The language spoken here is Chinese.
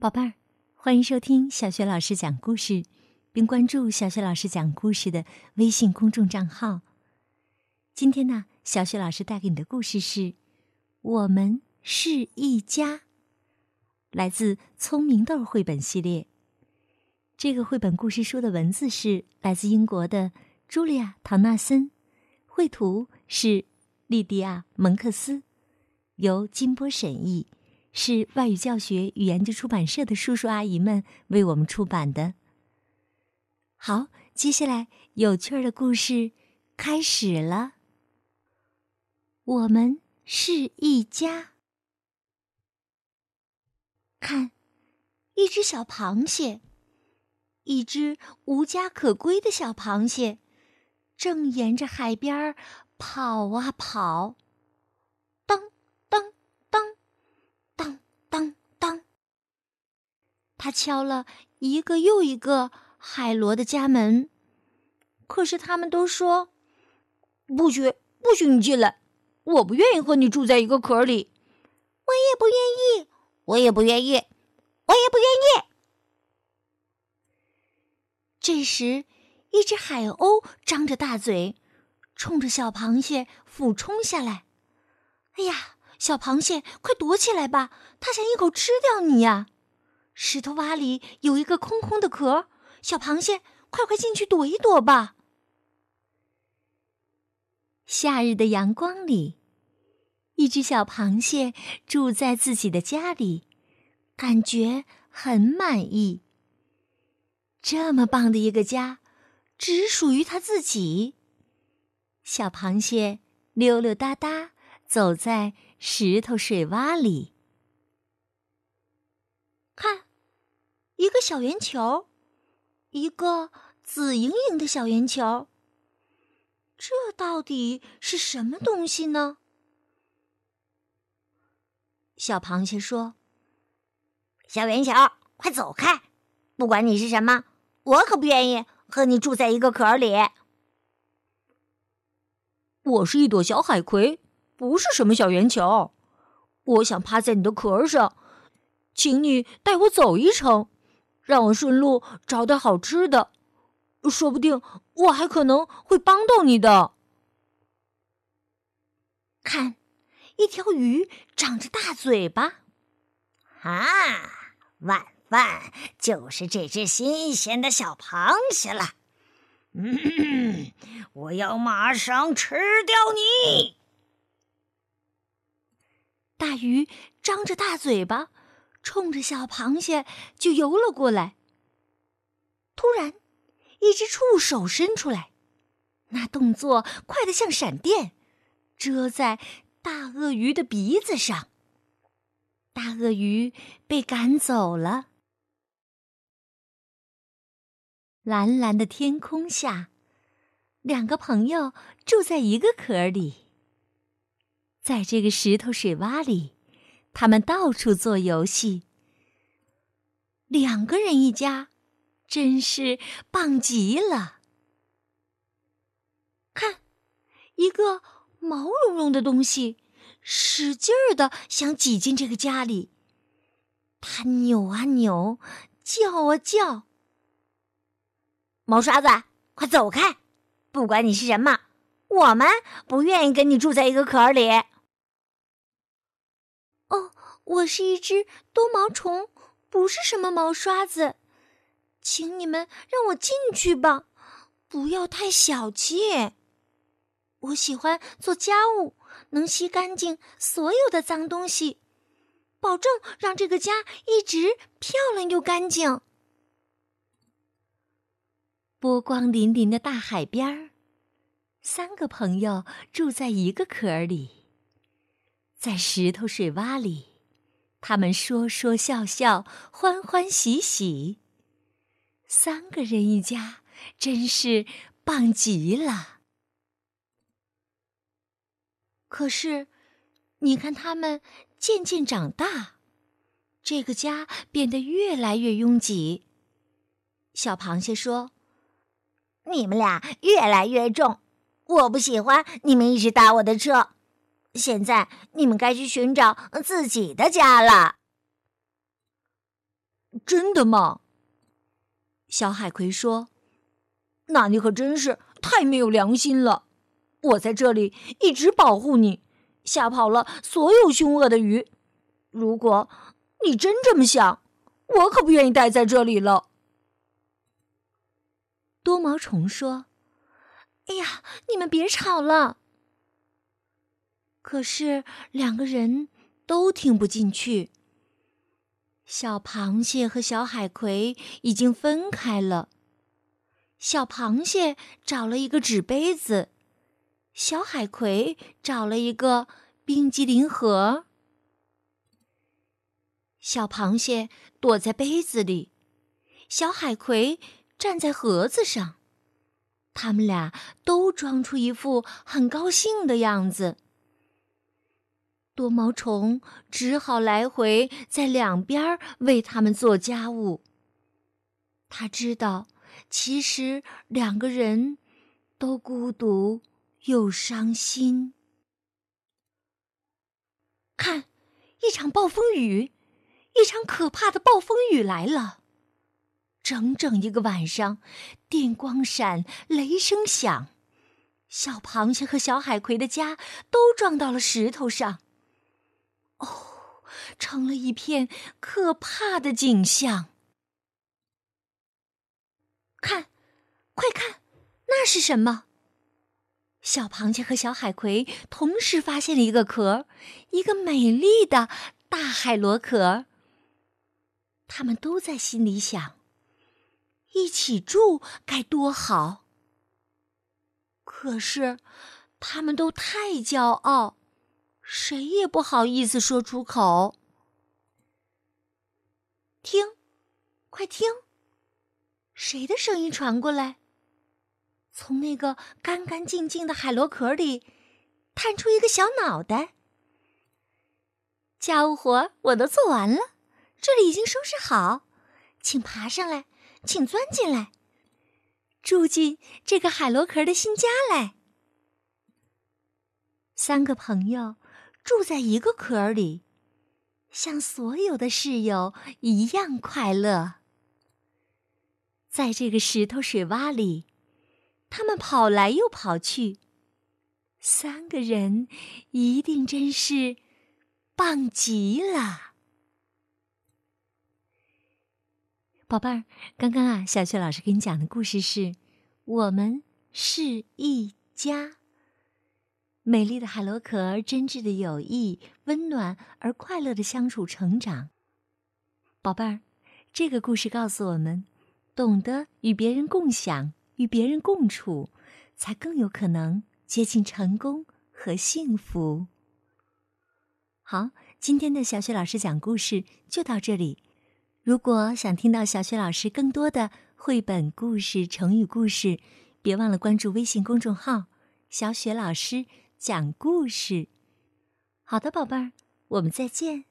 宝贝儿，欢迎收听小雪老师讲故事，并关注小雪老师讲故事的微信公众账号。今天呢，小雪老师带给你的故事是《我们是一家》，来自《聪明豆》绘本系列。这个绘本故事书的文字是来自英国的茱莉亚·唐纳森，绘图是莉迪亚·蒙克斯，由金波审译。是外语教学与研究出版社的叔叔阿姨们为我们出版的。好，接下来有趣儿的故事开始了。我们是一家。看，一只小螃蟹，一只无家可归的小螃蟹，正沿着海边跑啊跑。他敲了一个又一个海螺的家门，可是他们都说：“不许，不许你进来！我不愿意和你住在一个壳里。”我也不愿意，我也不愿意，我也不愿意。这时，一只海鸥张着大嘴，冲着小螃蟹俯冲下来。“哎呀，小螃蟹，快躲起来吧！它想一口吃掉你呀！”石头洼里有一个空空的壳，小螃蟹，快快进去躲一躲吧。夏日的阳光里，一只小螃蟹住在自己的家里，感觉很满意。这么棒的一个家，只属于它自己。小螃蟹溜溜达达走在石头水洼里，看。一个小圆球，一个紫莹莹的小圆球。这到底是什么东西呢？小螃蟹说：“小圆球，快走开！不管你是什么，我可不愿意和你住在一个壳里。”我是一朵小海葵，不是什么小圆球。我想趴在你的壳上，请你带我走一程。让我顺路找点好吃的，说不定我还可能会帮到你的。看，一条鱼长着大嘴巴，啊，晚饭就是这只新鲜的小螃蟹了。嗯，我要马上吃掉你！大鱼张着大嘴巴。冲着小螃蟹就游了过来。突然，一只触手伸出来，那动作快得像闪电，遮在大鳄鱼的鼻子上。大鳄鱼被赶走了。蓝蓝的天空下，两个朋友住在一个壳里，在这个石头水洼里。他们到处做游戏，两个人一家，真是棒极了。看，一个毛茸茸的东西，使劲儿的想挤进这个家里。它扭啊扭，叫啊叫。毛刷子，快走开！不管你是什么，我们不愿意跟你住在一个壳里。我是一只多毛虫，不是什么毛刷子，请你们让我进去吧，不要太小气。我喜欢做家务，能吸干净所有的脏东西，保证让这个家一直漂亮又干净。波光粼粼的大海边儿，三个朋友住在一个壳里。在石头水洼里，他们说说笑笑，欢欢喜喜。三个人一家，真是棒极了。可是，你看他们渐渐长大，这个家变得越来越拥挤。小螃蟹说：“你们俩越来越重，我不喜欢你们一直搭我的车。”现在你们该去寻找自己的家了。真的吗？小海葵说：“那你可真是太没有良心了！我在这里一直保护你，吓跑了所有凶恶的鱼。如果你真这么想，我可不愿意待在这里了。”多毛虫说：“哎呀，你们别吵了。”可是两个人都听不进去。小螃蟹和小海葵已经分开了。小螃蟹找了一个纸杯子，小海葵找了一个冰激凌盒。小螃蟹躲在杯子里，小海葵站在盒子上。他们俩都装出一副很高兴的样子。多毛虫只好来回在两边为他们做家务。他知道，其实两个人都孤独又伤心。看，一场暴风雨，一场可怕的暴风雨来了！整整一个晚上，电光闪，雷声响，小螃蟹和小海葵的家都撞到了石头上。哦，成了一片可怕的景象。看，快看，那是什么？小螃蟹和小海葵同时发现了一个壳，一个美丽的大海螺壳。他们都在心里想：一起住该多好。可是，他们都太骄傲。谁也不好意思说出口。听，快听，谁的声音传过来？从那个干干净净的海螺壳里，探出一个小脑袋。家务活我都做完了，这里已经收拾好，请爬上来，请钻进来，住进这个海螺壳的新家来。三个朋友。住在一个壳里，像所有的室友一样快乐。在这个石头水洼里，他们跑来又跑去。三个人一定真是棒极了，宝贝儿。刚刚啊，小雪老师给你讲的故事是：我们是一家。美丽的海螺壳，真挚的友谊，温暖而快乐的相处成长。宝贝儿，这个故事告诉我们，懂得与别人共享、与别人共处，才更有可能接近成功和幸福。好，今天的小雪老师讲故事就到这里。如果想听到小雪老师更多的绘本故事、成语故事，别忘了关注微信公众号“小雪老师”。讲故事，好的，宝贝儿，我们再见。